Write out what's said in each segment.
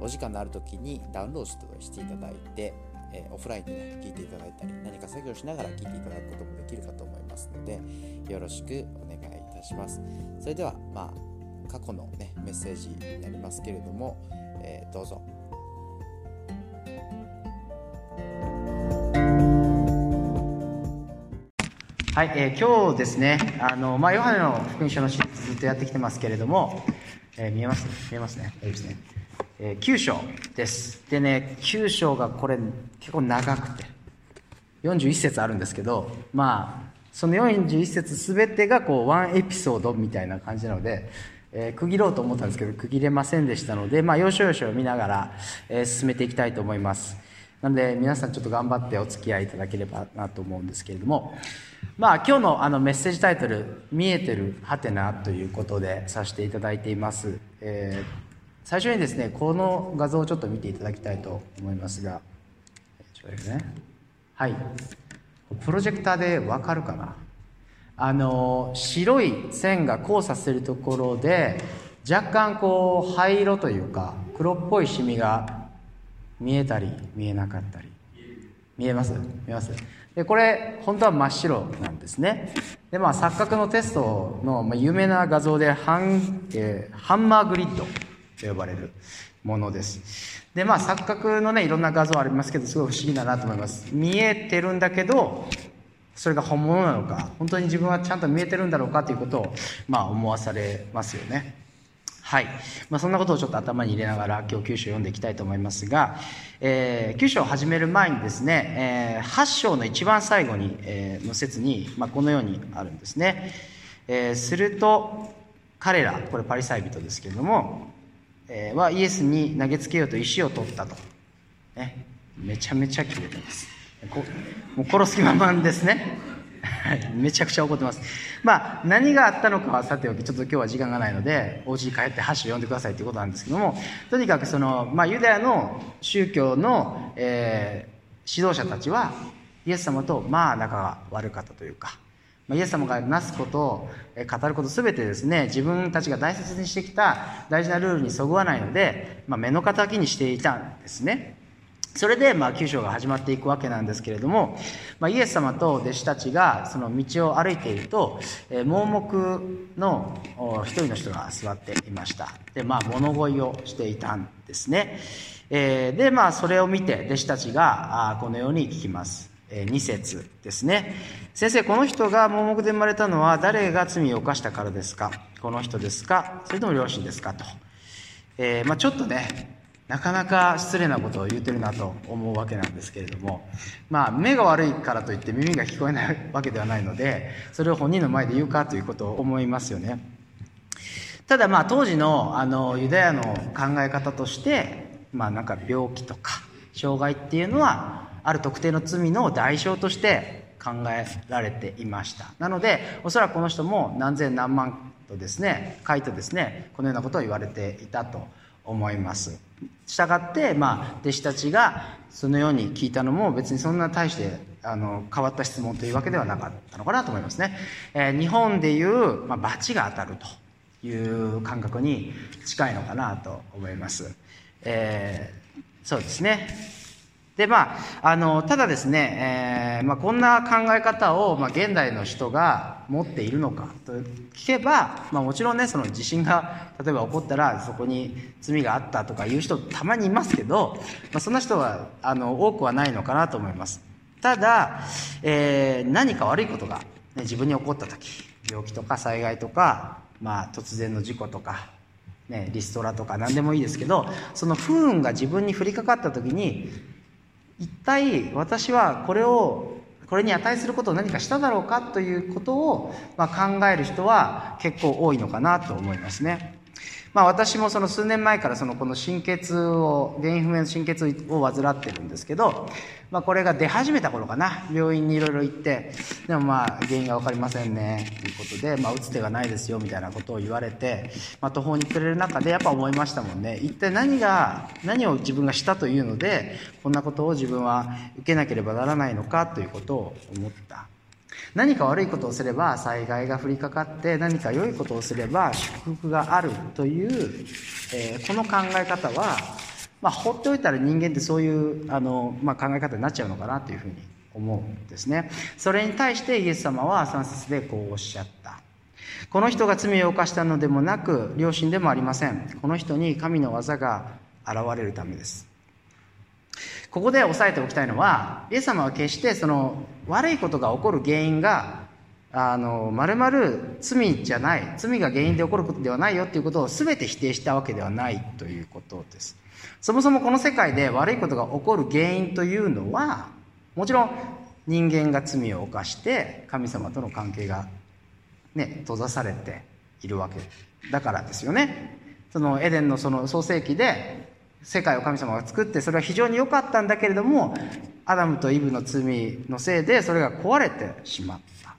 お時間のある時にダウンロードしていただいて、えー、オフラインでね、聞いていただいたり、何か作業しながら聞いていただくこともできるかと思いますので、よろしくお願いいたします。それでは、まあ、過去のね、メッセージになりますけれども、えー、どうぞ。はい、えー、今日ですね、あのまあ、ヨハネの福音書のシリーズずっとやってきてますけれども、えー、見えます？見えますね。いいですね。え、9章です。でね、9章がこれ結構長くて、41節あるんですけど、まあ、その41節すべてがこう、ワンエピソードみたいな感じなので、えー、区切ろうと思ったんですけど、区切れませんでしたので、まあ、要所要所を見ながら、えー、進めていきたいと思います。なので、皆さんちょっと頑張ってお付き合いいただければなと思うんですけれども、まあ、今日のあのメッセージタイトル、見えてる？ハテナということでさせていただいています。えー最初にですねこの画像をちょっと見ていただきたいと思いますがすね。はい。プロジェクターでわかるかな？あの白い線が交差するところで若干こう灰色というか黒っぽいシミが見えたり見えなかったり。見えます？見えます。でこれ本当は真っ白なんですね。でまあ錯覚のテストの、ま、有名な画像でハン,、えー、ハンマーグリッド。と呼ばれるものです。で、まあ、錯覚のね、いろんな画像ありますけど、すごい不思議だなと思います。見えてるんだけど、それが本物なのか、本当に自分はちゃんと見えてるんだろうかということを、まあ、思わされますよね。はい。まあ、そんなことをちょっと頭に入れながら、今日9章読んでいきたいと思いますが、えー、9章を始める前にですね、えー、8章の一番最後に、えー、の説に、まあ、このようにあるんですね。えー、すると、彼ら、これパリサイ人ですけれども、えはイエスに投げつけようと石を取ったと。ね、めちゃめちゃ切れてます。もう殺す気満々ですね。はい、めちゃくちゃ怒ってます。まあ、何があったのかはさておき、ちょっと今日は時間がないので、お家に帰って箸を読んでくださいということなんですけども、とにかくその、まあ、ユダヤの宗教の、えー、指導者たちは、イエス様と、まあ、仲が悪かったというか、イエス様がなすことを語ること全てですね自分たちが大切にしてきた大事なルールにそぐわないので、まあ、目の敵にしていたんですね。それで、まあ、九章が始まっていくわけなんですけれども、まあ、イエス様と弟子たちがその道を歩いていると、え、盲目の一人の人が座っていました。で、まあ、物乞いをしていたんですね、えー、で、まあ、それを見て弟子たちがあこのように聞きます。2節ですね。先生、この人が盲目で生まれたのは誰が罪を犯したからですか？この人ですか？それとも両親ですか？と。えー、まあ、ちょっとね、なかなか失礼なことを言うてるなと思うわけなんですけれども、まあ、目が悪いからといって耳が聞こえないわけではないので、それを本人の前で言うかということを思いますよね。ただまあ当時のあのユダヤの考え方として、まあなんか病気とか障害っていうのはある特定の罪の代償として考えられていました。なのでおそらくこの人も何千何万とですね書いてですねこのようなことを言われていたと思います。したがって、まあ、弟子たちがそのように聞いたのも別にそんな大してあの変わった質問というわけではなかったのかなと思いますね、えー、日本でいう、まあ、罰が当たるという感覚に近いのかなと思います、えー、そうですね。でまあ、あのただですね、えーまあ、こんな考え方を、まあ、現代の人が持っているのかと聞けば、まあ、もちろんねその地震が例えば起こったらそこに罪があったとかいう人たまにいますけど、まあ、そんな人はあの多くはないのかなと思います。ただ、えー、何か悪いことが、ね、自分に起こった時病気とか災害とか、まあ、突然の事故とかね、リストラとか何でもいいですけどその不運が自分に降りかかった時に一体私はこれをこれに値することを何かしただろうかということを、まあ、考える人は結構多いのかなと思いますね。まあ、私もその数年前からそのこの心血を原因不明の心血を患ってるんですけど、まあ、これが出始めた頃かな。病院にいろいろ行ってでもまあ原因が分かりませんね。ということで、まあ、打つ手がないですよみたいなことを言われて、まあ、途方に暮れる中でやっぱ思いましたもんね。一体何が何を自分がしたというのでこんなことを自分は受けなければならないのかということを思った。何か悪いことをすれば災害が降りかかって何か良いことをすれば祝福があるという、えー、この考え方は、まあ、放っておいたら人間ってそういうあの、まあ、考え方になっちゃうのかなというふうに思うんですね。それに対してイエス様は3節でこうおっしゃった。この人が罪を犯したのでもなく良心でもありません。この人に神の技が現れるためです。ここで押さえておきたいのは、イエス様は決してその悪いことが起こる原因が、あの、まるまる罪じゃない、罪が原因で起こることではないよっていうことを全て否定したわけではないということです。そもそもこの世界で悪いことが起こる原因というのは、もちろん人間が罪を犯して神様との関係がね、閉ざされているわけだからですよね。そのエデンのその創世記で世界を神様が作ってそれは非常に良かったんだけれどもアダムとイブの罪のせいでそれが壊れてしまった、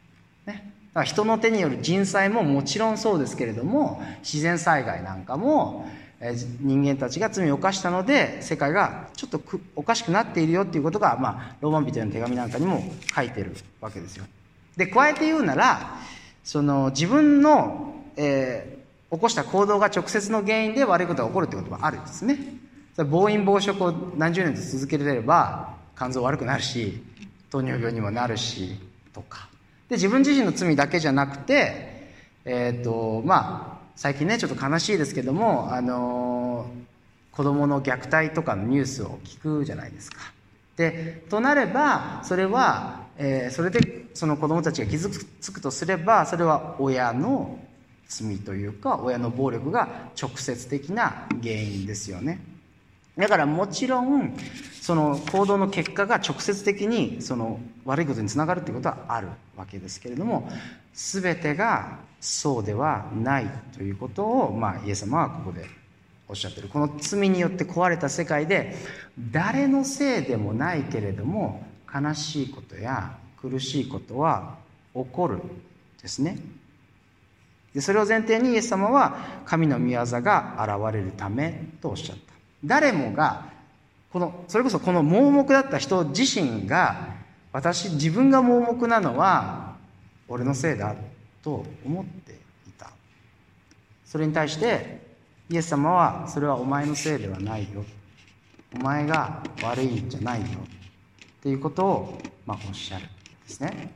ね、だから人の手による人災ももちろんそうですけれども自然災害なんかも人間たちが罪を犯したので世界がちょっとおかしくなっているよっていうことが、まあ、ローマン人への手紙なんかにも書いてるわけですよ。で加えて言うならその自分の、えー、起こした行動が直接の原因で悪いことが起こるってことはあるんですね。暴飲暴食を何十年と続けてれば肝臓悪くなるし糖尿病にもなるしとかで自分自身の罪だけじゃなくてえっ、ー、とまあ最近ねちょっと悲しいですけどもあのー、子供の虐待とかのニュースを聞くじゃないですか。でとなればそれは、えー、それでその子供たちが傷つくとすればそれは親の罪というか親の暴力が直接的な原因ですよね。だからもちろんその行動の結果が直接的にその悪いことにつながるということはあるわけですけれども全てがそうではないということを、まあ、イエス様はここでおっしゃってる。この罪によって壊れた世界で誰のせいでもないけれども悲しいことや苦しいことは起こるですね。でそれを前提にイエス様は神の御業が現れるためとおっしゃった誰もがこのそれこそこの盲目だった人自身が私自分が盲目なのは俺のせいだと思っていた。それに対してイエス様はそれはお前のせいではないよ。お前が悪いんじゃないよ。っていうことを、まあ、おっしゃるんですね。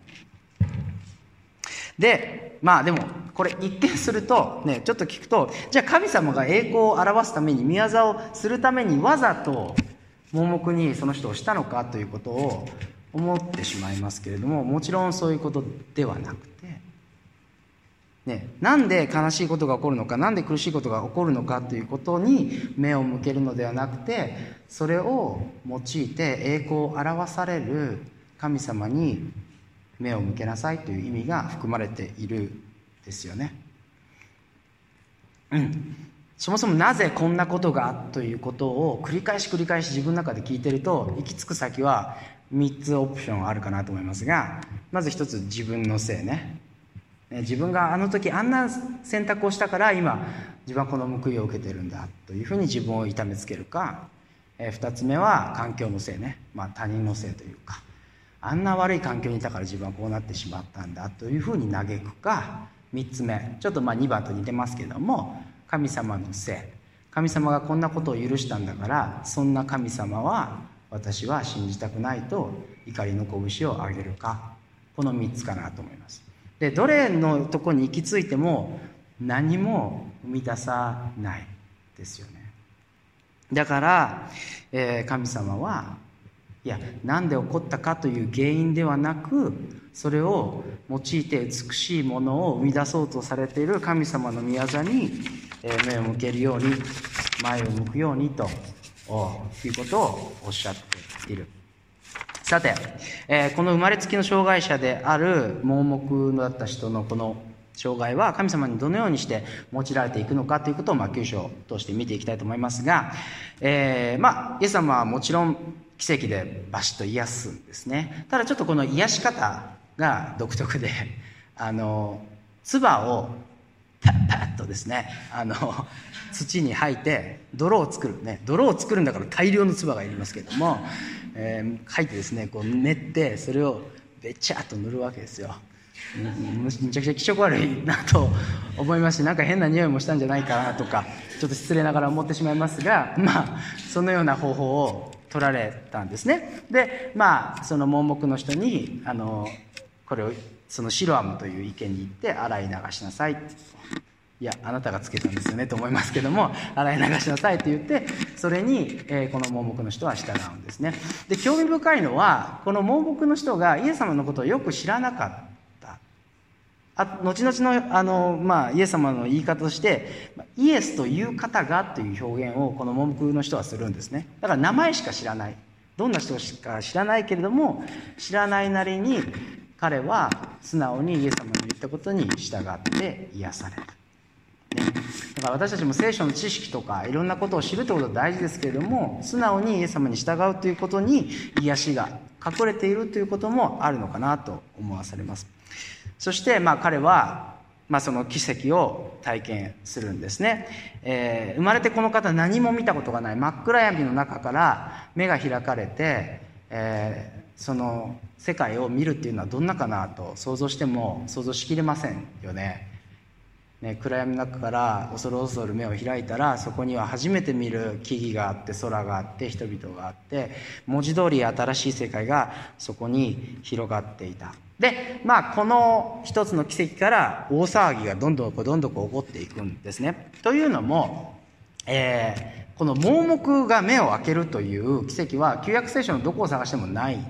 で、まあでも、これ一見すると、ね、ちょっと聞くと、じゃあ神様が栄光を表すために、宮業をするためにわざと盲目にその人をしたのかということを思ってしまいますけれども、もちろんそういうことではなくて、ね、なんで悲しいことが起こるのか、なんで苦しいことが起こるのかということに目を向けるのではなくて、それを用いて栄光を表される神様に目を向けなさいという意味が含まれているですよね。うん、そもそもなぜこんなことがということを繰り返し繰り返し自分の中で聞いてると行き着く先は3つオプションあるかなと思いますがまず1つ自分のせいね。自分があの時あんな選択をしたから今自分はこの報いを受けてるんだというふうに自分を痛めつけるか。2つ目は環境のせいね、まあ、他人のせいというか。あんな悪い環境にいたから自分はこうなってしまったんだというふうに嘆くか。3つ目ちょっとまあ2番と似てますけども神様のせい。神様がこんなことを許したんだからそんな神様は私は信じたくないと怒りの拳を上げるか。この3つかなと思います。でどれのとこに行き着いても何も生み出さないですよね。だから、えー、神様はいや何で起こったかという原因ではなくそれを用いて美しいものを生み出そうとされている神様の御業に目を向けるように前を向くようにということをおっしゃっている。さて、えこの生まれつきの障害者である盲目だった人のこの障害は神様にどのようにして用いられていくのかということを、まあ、9章として見ていきたいと思いますが、えー、まあ、イエス様はもちろん奇跡でバシッと癒すんですね。ただちょっとこの癒し方が独特で、あの、唾をパッパッとですね、あの、土に吐いて泥を作るね泥を作るんだから大量の唾がいりますけども、えー、吐いてですねこう練ってそれをべちゃっと塗るわけですよむちゃくちゃ気色悪いなと思いますしなんか変な匂いもしたんじゃないかなとかちょっと失礼ながら思ってしまいますがまあそのような方法を取られたんですね。でまあその盲目の人にあのこれをそのシロアムという池に行って洗い流しなさい。いやあなたがつけたんですよねと思いますけども洗い流しなさいと言ってそれに、えー、この盲目の人は従うんですね。で興味深いのはこの盲目の人がイエス様のことをよく知らなかった。あ後々のあの、まあ、イエス様の言い方としてイエスという方がという表現をこの盲目の人はするんですね。だから名前しか知らない。どんな人しか知らないけれども知らないなりに彼は素直にイエス様の言ったことに従って癒されるね、だから私たちも聖書の知識とかいろんなことを知るということは大事ですけれども素直にイエス様に従うということに癒しが隠れているということもあるのかなと思わされます。そしてまあ彼はまあ、その奇跡を体験するんですね、えー、生まれてこの方何も見たことがない。真っ暗闇の中から目が開かれて、えー、その世界を見るっていうのはどんなかなと想像しても想像しきれませんよね。ね、暗闇の中から恐る恐る目を開いたらそこには初めて見る木々があって空があって人々があって文字通り新しい世界がそこに広がっていた。でまあこの一つの奇跡から大騒ぎがどんどんこうどんどんこう起こっていくんですねというのも、えー、この盲目が目を開けるという奇跡は旧約聖書のどこを探してもないん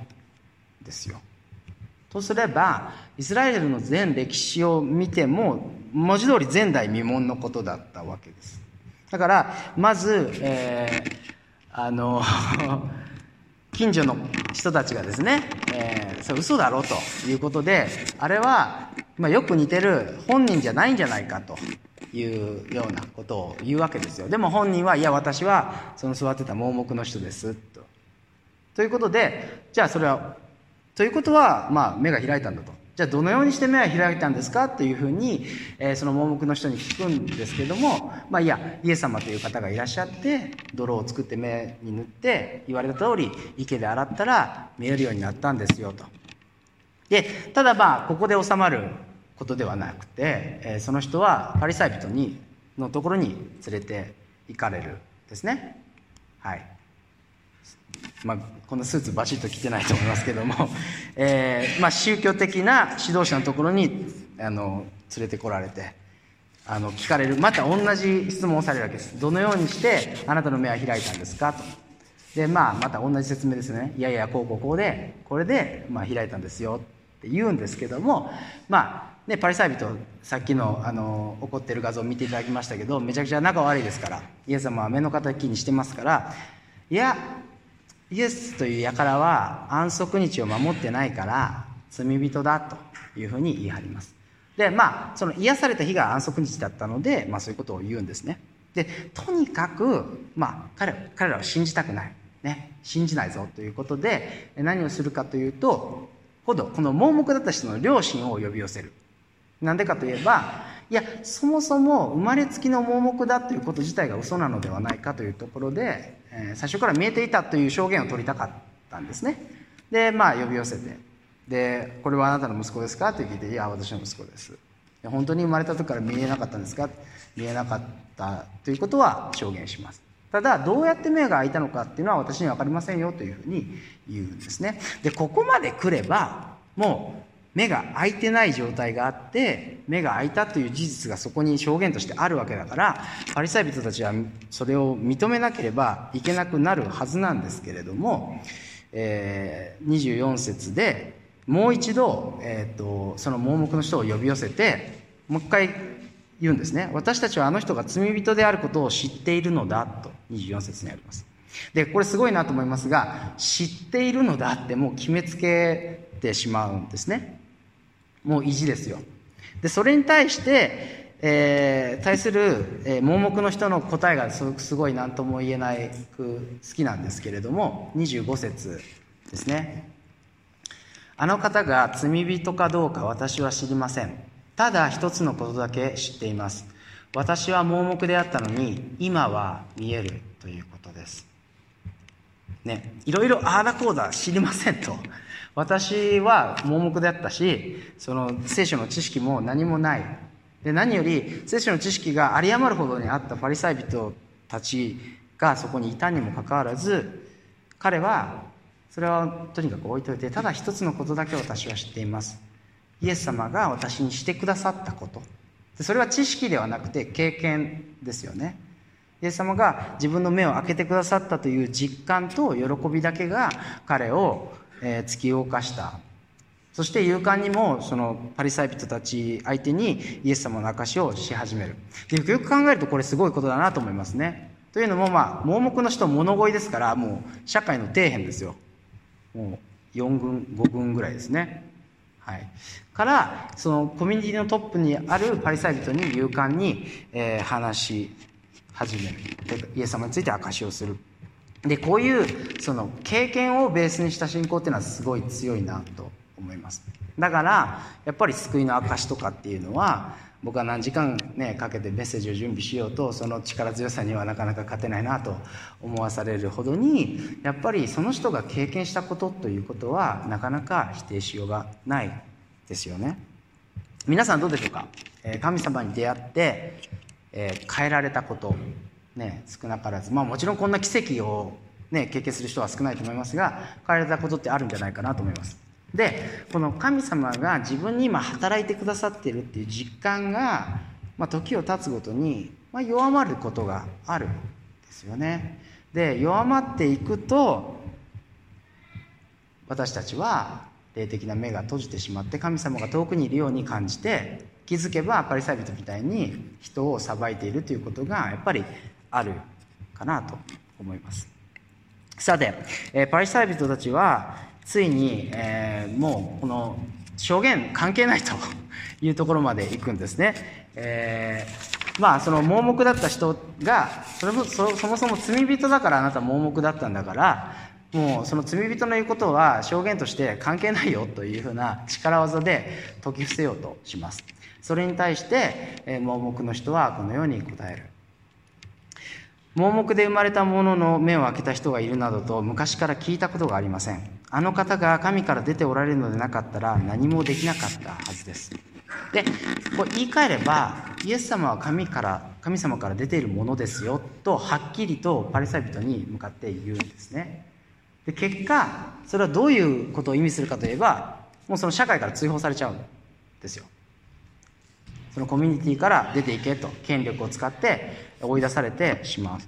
ですよとすればイスラエルの全歴史を見ても文字通り前代未聞のことだったわけです。だから、まず、えー、あの、近所の人たちがですね、えー、それ嘘だろということで、あれは、まあ、よく似てる本人じゃないんじゃないかというようなことを言うわけですよ。でも本人は、いや、私はその座ってた盲目の人です、と。ということで、じゃあそれは、ということは、まあ、目が開いたんだと。じゃあどのようにして目は開いたんですか？っていうふうに、えー、その盲目の人に聞くんですけどもまあいやイエス様という方がいらっしゃって泥を作って目に塗って言われた通り池で洗ったら見えるようになったんですよと。でただまあここで収まることではなくて、えー、その人はパリサイ人にのところに連れて行かれるですね。はい。まあ、このスーツバシッと着てないと思いますけども、えーまあ、宗教的な指導者のところにあの連れてこられてあの聞かれる。また同じ質問をされるわけです。どのようにしてあなたの目は開いたんですか？と。でまあまた同じ説明ですね。いやいやこうこうこうでこれで、まあ、開いたんですよ。って言うんですけどもまあね、パリサイ人さっきのあの怒ってる画像を見ていただきましたけどめちゃくちゃ仲悪いですからイエス様は目の敵にしてますからいやイエスという輩は安息日を守ってないから罪人だというふうに言い張ります。で、まあ、その癒された日が安息日だったので、まあそういうことを言うんですね。で、とにかく、まあ彼彼らは信じたくない。ね、信じないぞということで、何をするかというと、今度、この盲目だった人の両親を呼び寄せる。なんでかといえば、いや、そもそも生まれつきの盲目だということ自体が嘘なのではないかというところで、えー、最初から見えていたという証言を取りたかったんですね。で、まあ、呼び寄せて。で、これはあなたの息子ですかって聞いて、いや、私の息子です。本当に生まれた時から見えなかったんですか？見えなかったということは証言します。ただ、どうやって目が開いたのかっていうのは私には分かりませんよというふうに言うんですね。で、ここまで来れば、もう目が開いてない状態があって目が開いたという事実がそこに証言としてあるわけだからパリサイ人たちはそれを認めなければいけなくなるはずなんですけれども、えー、24節でもう一度、えーと、その盲目の人を呼び寄せてもう一回言うんですね。私たちはあの人が罪人であることを知っているのだと24節にあります。でこれすごいなと思いますが知っているのだってもう決めつけてしまうんですね。もう意地ですよ。でそれに対してえー、対する、えー、盲目の人の答えがすごくすごい何とも言えないく好きなんですけれども25節ですね。あの方が罪人かどうか私は知りません。ただ一つのことだけ知っています。私は盲目であったのに今は見えるということです。ねいろいろああだこうだ知りませんと。私は盲目であったしその聖書の知識も何もない。で何より聖書の知識が有り余るほどにあったパリサイ人たちがそこにいたにもかかわらず彼はそれはとにかく置いといてただ一つのことだけ私は知っています。イエス様が私にしてくださったこと。でそれは知識ではなくて経験ですよね。イエス様が自分の目を開けてくださったという実感と喜びだけが彼を突き動かした。そして勇敢にもそのパリサイ人たち相手にイエス様の証しをし始める。よくよく考えるとこれすごいことだなと思いますね。というのもまあ盲目の人物乞いですからもう社会の底辺ですよ。もう4軍5軍ぐらいですね。はい、からそのコミュニティのトップにあるパリサイ人に勇敢に、えー、話し始める。イエス様について証しをする。でこういうその経験をベースにした信仰っていうのはすごい強いなと思います。だからやっぱり救いの証とかっていうのは僕は何時間ねかけてメッセージを準備しようとその力強さにはなかなか勝てないなと思わされるほどにやっぱりその人が経験したことということはなかなか否定しようがないですよね。皆さんどうでしょうか？神様に出会って、え変えられたこと。ね少なからずまあもちろんこんな奇跡をね経験する人は少ないと思いますが変えられたことってあるんじゃないかなと思いますでこの神様が自分に今働いてくださってるっていう実感が、まあ、時を経つごとに、まあ、弱まることがあるんですよね。で弱まっていくと私たちは霊的な目が閉じてしまって神様が遠くにいるように感じて気づけばパリサイ人みたいに人を裁いているということがやっぱりあるかなと思います。さて、えパリサイ人たちはついに、えー、もうこの証言関係ないというところまで行くんですね。えー、まあその盲目だった人がそれもそそもそも罪人だからあなた盲目だったんだからもうその罪人の言うことは証言として関係ないよというふうな力技で解き伏せようとします。それに対して、盲目の人はこのように答える。盲目で生まれた者の目を開けた人がいるなどと昔から聞いたことがありません。あの方が神から出ておられるのでなかったら何もできなかったはずです。で、これ言い換えれば、イエス様は神から、神様から出ているものですよと、はっきりとパリサイ人に向かって言うんですね。で、結果、それはどういうことを意味するかといえば、もうその社会から追放されちゃうんですよ。そのコミュニティから出ていけと、権力を使って追い出されてしまう。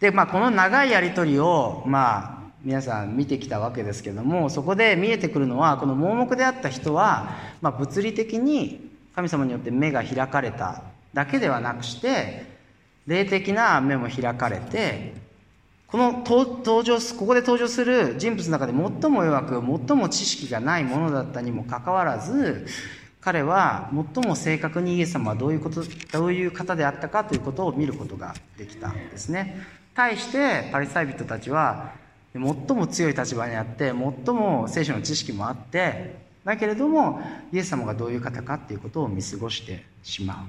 で、まあ、この長いやりとりを、まあ、皆さん見てきたわけですけどもそこで見えてくるのはこの盲目であった人は、まあ、物理的に神様によって目が開かれただけではなくして霊的な目も開かれてこの登場ここで登場する人物の中で最も弱く最も知識がないものだったにもかかわらず彼は最も正確にイエス様はどういうことどういう方であったかということを見ることができたんですね。対してパリサイ人たちは最も強い立場にあって最も聖書の知識もあってだけれどもイエス様がどういう方かっていうことを見過ごしてしま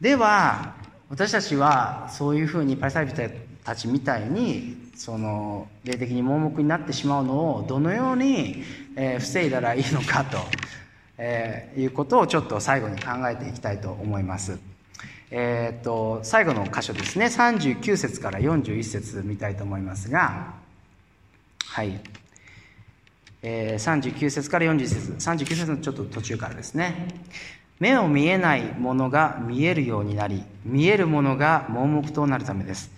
うでは私たちはそういうふうにパリサイ人たちみたいにその霊的に盲目になってしまうのをどのように、え防いだらいいのかと、えいうことをちょっと最後に考えていきたいと思います。えーと、最後の箇所ですね。39節から41節見たいと思いますがはい、えー、39節から41節。39節のちょっと途中からですね。目を見えないものが見えるようになり見えるものが盲目となるためです。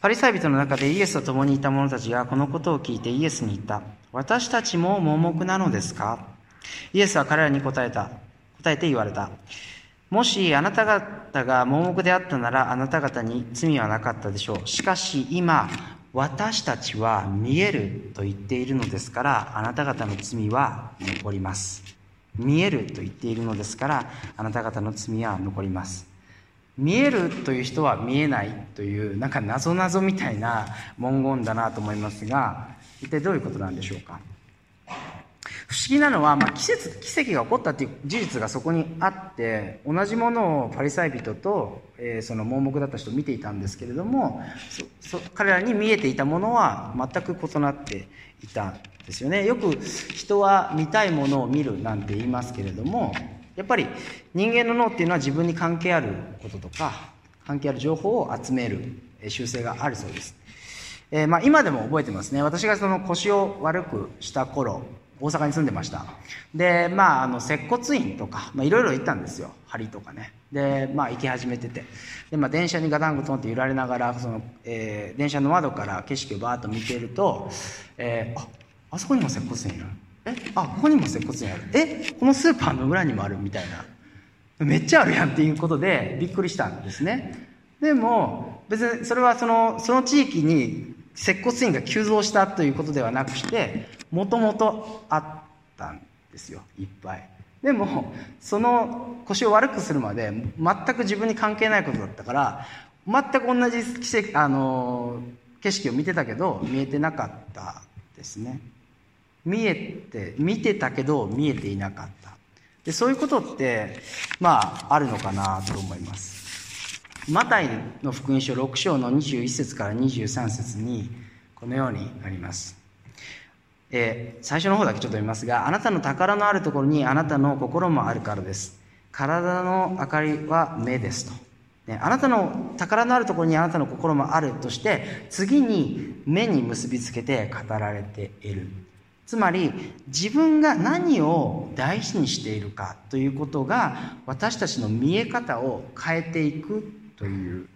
パリサイ人の中でイエスと共にいた者たちがこのことを聞いてイエスに言った。私たちも盲目なのですか？イエスは彼らに答えた。答えて言われた。もしあなた方が盲目であったならあなた方に罪はなかったでしょう。しかし今、私たちは見えると言っているのですからあなた方の罪は残ります。見えると言っているのですからあなた方の罪は残ります。見えるという人は見えないというなんか謎々みたいな文言だなと思いますが一体どういうことなんでしょうか？不思議なのは、まあ、季節奇跡が起こったっていう事実がそこにあって同じものをパリサイ人と、えー、その盲目だった人を見ていたんですけれども彼らに見えていたものは全く異なっていたんですよね。よく人は見たいものを見るなんて言いますけれどもやっぱり人間の脳っていうのは自分に関係あることとか関係ある情報を集める習性があるそうです、えー、まあ、今でも覚えてますね。私がその腰を悪くした頃大阪に住んでました。でまああの接骨院とかいろいろ行ったんですよ。針とかね。でまあ行き始めてて。で、まあ、電車にガタンゴトンって揺られながらその、えー、電車の窓から景色をバーッと見てると、えー、ああそこにも接骨院いる。えあここにも接骨院ある。えこのスーパーの裏にもあるみたいな。めっちゃあるやんっていうことでびっくりしたんですね。でも別にそれはそのその地域に接骨院が急増したということではなくしてもともとあったんですよ。いっぱい。でもその腰を悪くするまで全く自分に関係ないことだったから全く同じ奇跡あの景色を見てたけど見えてなかったですね。見えて見てたけど見えていなかったでそういうことってまああるのかなと思いますマタイの福音書6章の21節から23節にこのようにありますえー、最初の方だけちょっと読みますが、あなたの宝のあるところにあなたの心もあるからです。体の明かりは目ですと。ね、あなたの宝のあるところにあなたの心もあるとして、次に目に結びつけて語られている。つまり、自分が何を大事にしているかということが、私たちの見え方を変えていくという、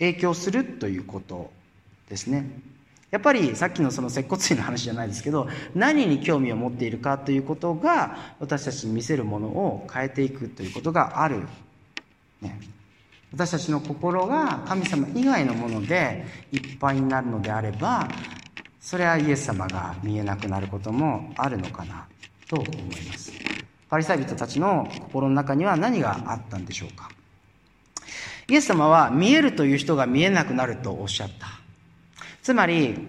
影響するということですね。やっぱりさっきのその接骨院の話じゃないですけど何に興味を持っているかということが私たちに見せるものを変えていくということがある、ね、私たちの心が神様以外のものでいっぱいになるのであればそれはイエス様が見えなくなることもあるのかなと思います。パリサイ人たちの心の中には何があったんでしょうか。イエス様は見えるという人が見えなくなるとおっしゃった。つまり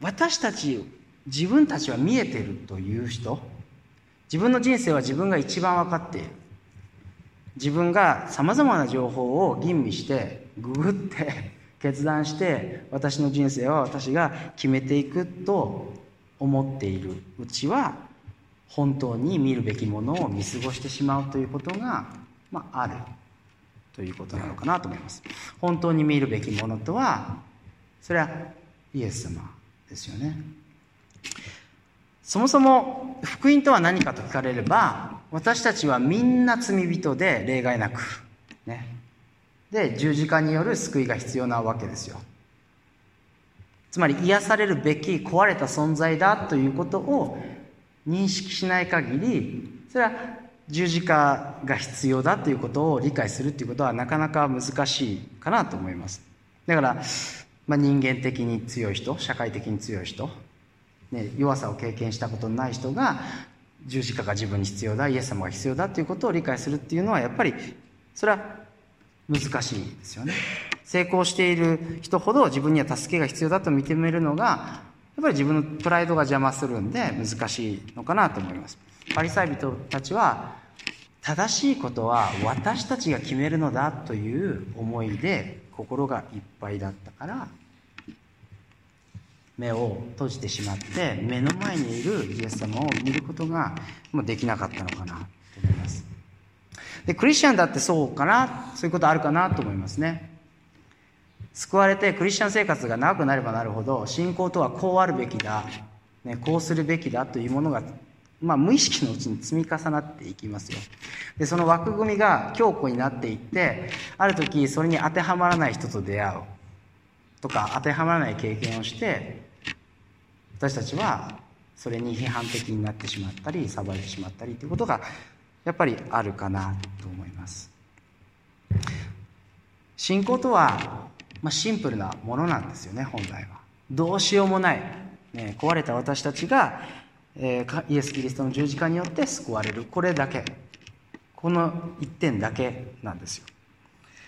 私たち自分たちは見えてるという人。自分の人生は自分が一番分かっている。自分がさまざまな情報を吟味してググって決断して私の人生は私が決めていくと思っているうちは本当に見るべきものを見過ごしてしまうということが、まあ、あるということなのかなと思います。本当に見るべきものとはそれはイエス様ですよねそもそも福音とは何かと聞かれれば私たちはみんな罪人で例外なくねで十字架による救いが必要なわけですよ。つまり癒されるべき壊れた存在だということを認識しない限りそれは十字架が必要だということを理解するということはなかなか難しいかなと思います。だからまあ、人間的に強い人社会的に強い人、ね、弱さを経験したことのない人が十字架が自分に必要だイエス様が必要だということを理解するっていうのはやっぱりそれは難しいですよね。成功している人ほど自分には助けが必要だと認めるのがやっぱり自分のプライドが邪魔するんで難しいのかなと思います。パリサイ人たちは正しいことは私たちが決めるのだという思いで心がいっぱいだったから目を閉じてしまって目の前にいるイエス様を見ることがもうできなかったのかなと思います。でクリスチャンだってそうかなそういうことあるかなと思いますね。救われてクリスチャン生活が長くなればなるほど信仰とはこうあるべきだ、ね、こうするべきだというものがまあ、無意識のうちに積み重なっていきますよ。でその枠組みが強固になっていってある時それに当てはまらない人と出会う。とか当てはまらない経験をして私たちはそれに批判的になってしまったり裁いてしまったりということがやっぱりあるかなと思います。信仰とは、まあ、シンプルなものなんですよね本来は。どうしようもない、ね、壊れた私たちがえーイエス・キリストの十字架によって救われる。これだけ。この一点だけなんですよ。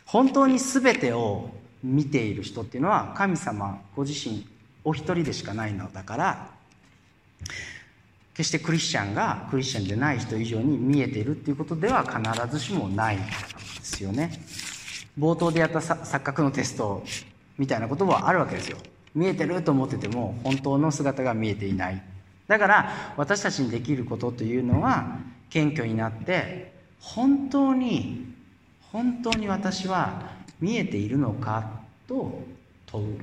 本当に全てを見ている人っていうのは神様ご自身お一人でしかないのだから決してクリスチャンがクリスチャンでない人以上に見えているっていうことでは必ずしもないんですよね。冒頭でやった錯覚のテストみたいなことはあるわけですよ。見えてると思ってても本当の姿が見えていない。だから私たちにできることというのは謙虚になって本当に本当に私は見えているのかと問う。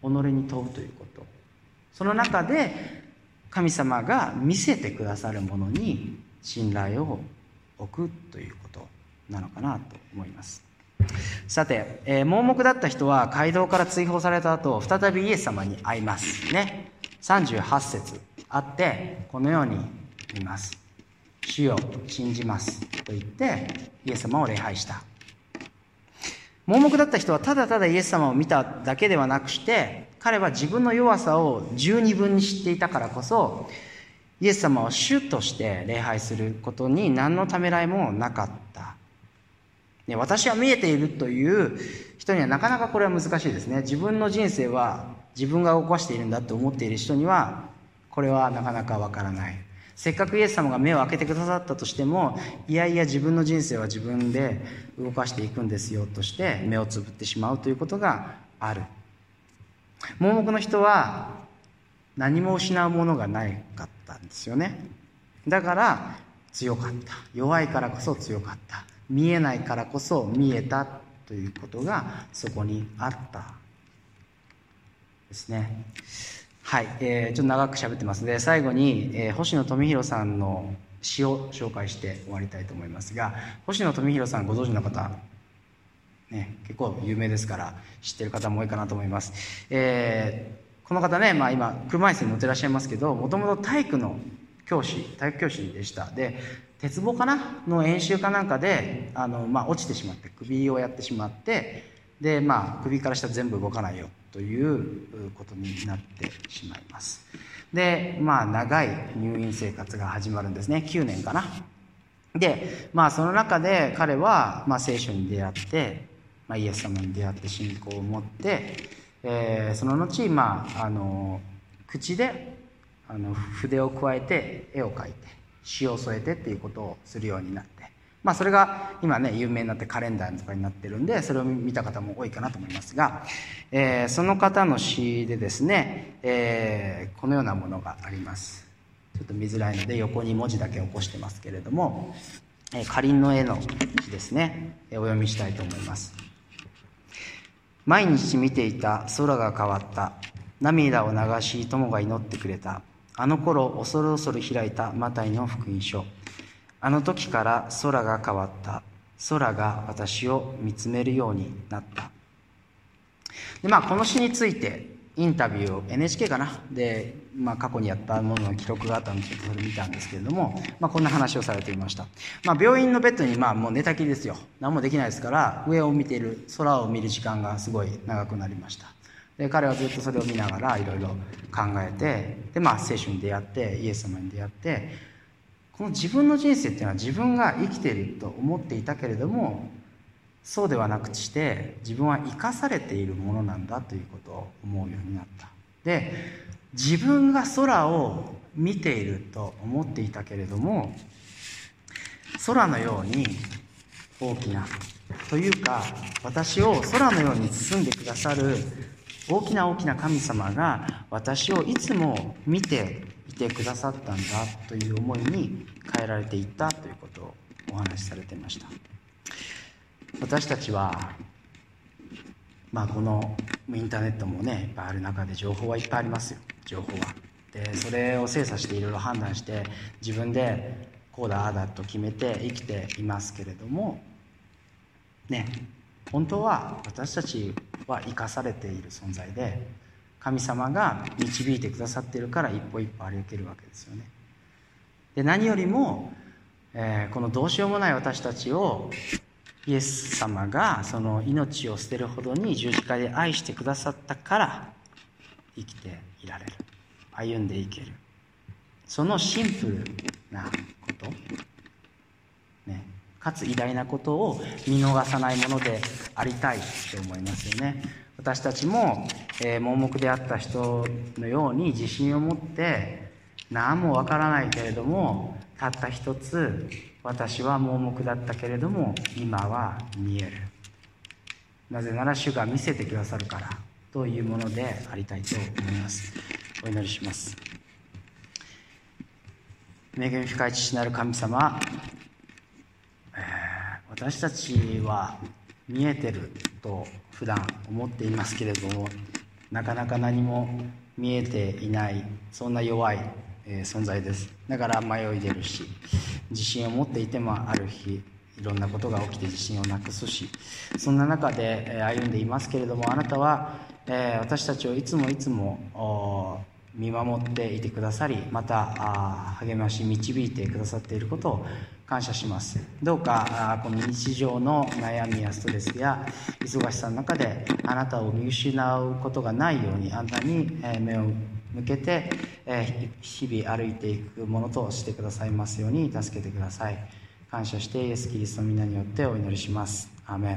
己に問うということ。その中で神様が見せてくださるものに信頼を置くということなのかなと思います。さて、えー、盲目だった人は街道から追放された後再びイエス様に会いますね。38節あってこのように言います。主よ信じますと言ってイエス様を礼拝した。盲目だった人はただただイエス様を見ただけではなくして彼は自分の弱さを十二分に知っていたからこそイエス様を主として礼拝することに何のためらいもなかった、ね、私は見えているという人にはなかなかこれは難しいですね。自分の人生は自分が動かしているんだと思っている人にはこれはなかなかわからない。せっかくイエス様が目を開けてくださったとしてもいやいや自分の人生は自分で動かしていくんですよとして目をつぶってしまうということがある。盲目の人は何も失うものがないかったんですよね。だから強かった。弱いからこそ強かった。見えないからこそ見えたということがそこにあったですね。はい、えー、ちょっと長く喋ってます。ので最後に、えー、星野富弘さんの詩を紹介して終わりたいと思いますが星野富弘さんご存知の方ね、結構有名ですから知ってる方も多いかなと思います、えー、この方ね、まあ、今車椅子に乗ってらっしゃいますけどもともと体育の教師体育教師でした。で鉄棒かな？の演習かなんかであの、まあ、落ちてしまって首をやってしまってでまあ首から下全部動かないよということになってしまいます。でまあ長い入院生活が始まるんですね。9年かな。でまあその中で彼は、まあ、聖書に出会って、まあ、イエス様に出会って信仰を持って、えー、その後、まあ、あの口であの筆を加えて絵を描いて詩を添えてっていうことをするようになって。まあ、それが今ね有名になってカレンダーとかになってるんでそれを見た方も多いかなと思いますが、えー、その方の詩でですね、えー、このようなものがあります。ちょっと見づらいので横に文字だけ起こしてますけれども、えー、かりんの絵の詩ですね、え、お読みしたいと思います。毎日見ていた空が変わった。涙を流し友が祈ってくれた。あの頃恐る恐る開いたマタイの福音書。あの時から空が変わった。空が私を見つめるようになった。でまあこの詩についてインタビューを NHK かな？で、まあ、過去にやったものの記録があったのでちょっとそれ見たんですけれども、まあ、こんな話をされていました、まあ、病院のベッドにまあもう寝たきりですよ。何もできないですから上を見ている空を見る時間がすごい長くなりました。で彼はずっとそれを見ながらいろいろ考えてで、まあ、聖書に出会ってイエス様に出会ってこの自分の人生っていうのは自分が生きていると思っていたけれどもそうではなくして自分は生かされているものなんだということを思うようになった。で自分が空を見ていると思っていたけれども空のように大きなというか私を空のように包んでくださる大きな大きな神様が私をいつも見ていてくださったんだという思いに変えられていったということをお話しされていました。私たちはまあこのインターネットもねいっぱいある中で情報はいっぱいありますよ。情報は。でそれを精査していろいろ判断して自分でこうだああだと決めて生きていますけれどもね本当は私たちは生かされている存在で神様が導いてくださっているから一歩一歩歩けるわけですよね。で何よりも、えー、このどうしようもない私たちをイエス様がその命を捨てるほどに十字架で愛してくださったから生きていられる。歩んでいける。そのシンプルなこと。ね。かつ偉大なことを見逃さないものでありたいと思いますよね。私たちも、えー、盲目であった人のように自信を持って何もわからないけれどもたった一つ私は盲目だったけれども今は見える。なぜなら主が見せてくださるからというものでありたいと思います。お祈りします。恵み深い父なる神様、えー、私たちは見えてると普段思っていますけれどもなかなか何も見えていないそんな弱い、えー、存在です。だから迷い出るし自信を持っていてもある日いろんなことが起きて自信をなくすしそんな中で歩んでいますけれどもあなたは私たちをいつもいつも見守っていてくださりまた励まし導いてくださっていることを感謝します。どうかこの日常の悩みやストレスや忙しさの中であなたを見失うことがないようにあなたに目を向けてえ日々歩いていくものとしてくださいますように助けてください感謝してイエス・キリストの皆によってお祈りします。アメン